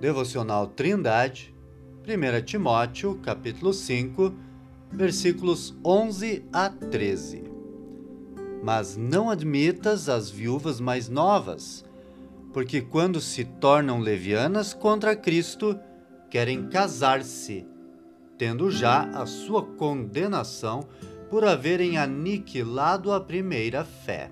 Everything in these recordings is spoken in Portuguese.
Devocional Trindade, 1 Timóteo, capítulo 5, versículos 11 a 13. Mas não admitas as viúvas mais novas, porque quando se tornam levianas contra Cristo, querem casar-se, tendo já a sua condenação por haverem aniquilado a primeira fé.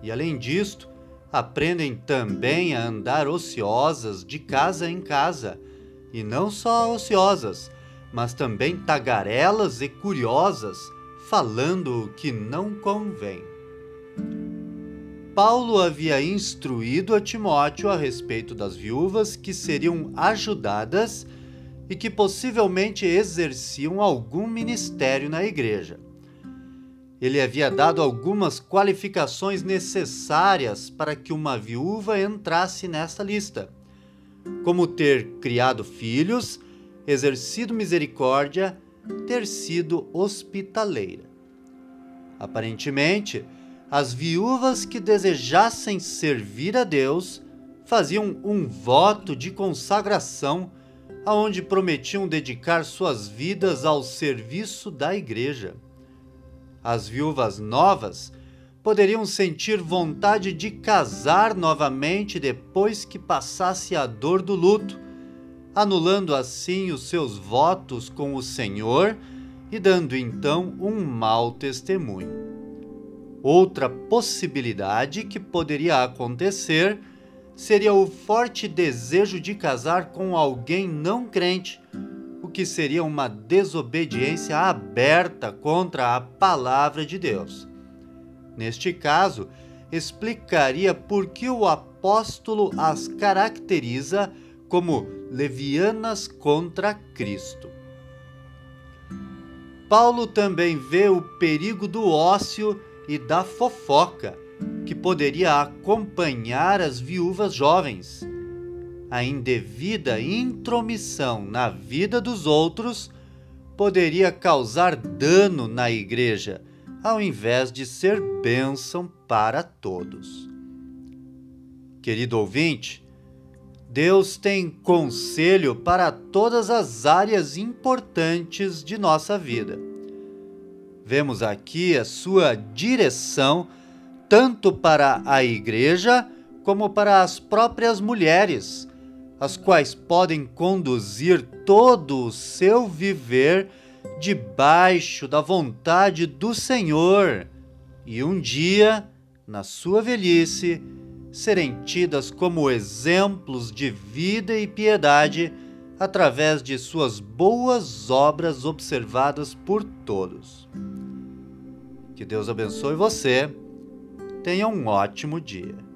E além disto, aprendem também a andar ociosas de casa em casa, e não só ociosas, mas também tagarelas e curiosas, falando o que não convém. Paulo havia instruído a Timóteo a respeito das viúvas que seriam ajudadas e que possivelmente exerciam algum ministério na igreja. Ele havia dado algumas qualificações necessárias para que uma viúva entrasse nesta lista, como ter criado filhos, exercido misericórdia, ter sido hospitaleira. Aparentemente, as viúvas que desejassem servir a Deus faziam um voto de consagração aonde prometiam dedicar suas vidas ao serviço da igreja. As viúvas novas poderiam sentir vontade de casar novamente depois que passasse a dor do luto, anulando assim os seus votos com o Senhor e dando então um mau testemunho. Outra possibilidade que poderia acontecer seria o forte desejo de casar com alguém não crente que seria uma desobediência aberta contra a palavra de Deus. Neste caso, explicaria por que o apóstolo as caracteriza como levianas contra Cristo. Paulo também vê o perigo do ócio e da fofoca que poderia acompanhar as viúvas jovens a indevida intromissão na vida dos outros poderia causar dano na igreja, ao invés de ser bênção para todos. Querido ouvinte, Deus tem conselho para todas as áreas importantes de nossa vida. Vemos aqui a sua direção tanto para a igreja como para as próprias mulheres as quais podem conduzir todo o seu viver debaixo da vontade do Senhor e um dia, na sua velhice, serem tidas como exemplos de vida e piedade através de suas boas obras observadas por todos. Que Deus abençoe você. Tenha um ótimo dia.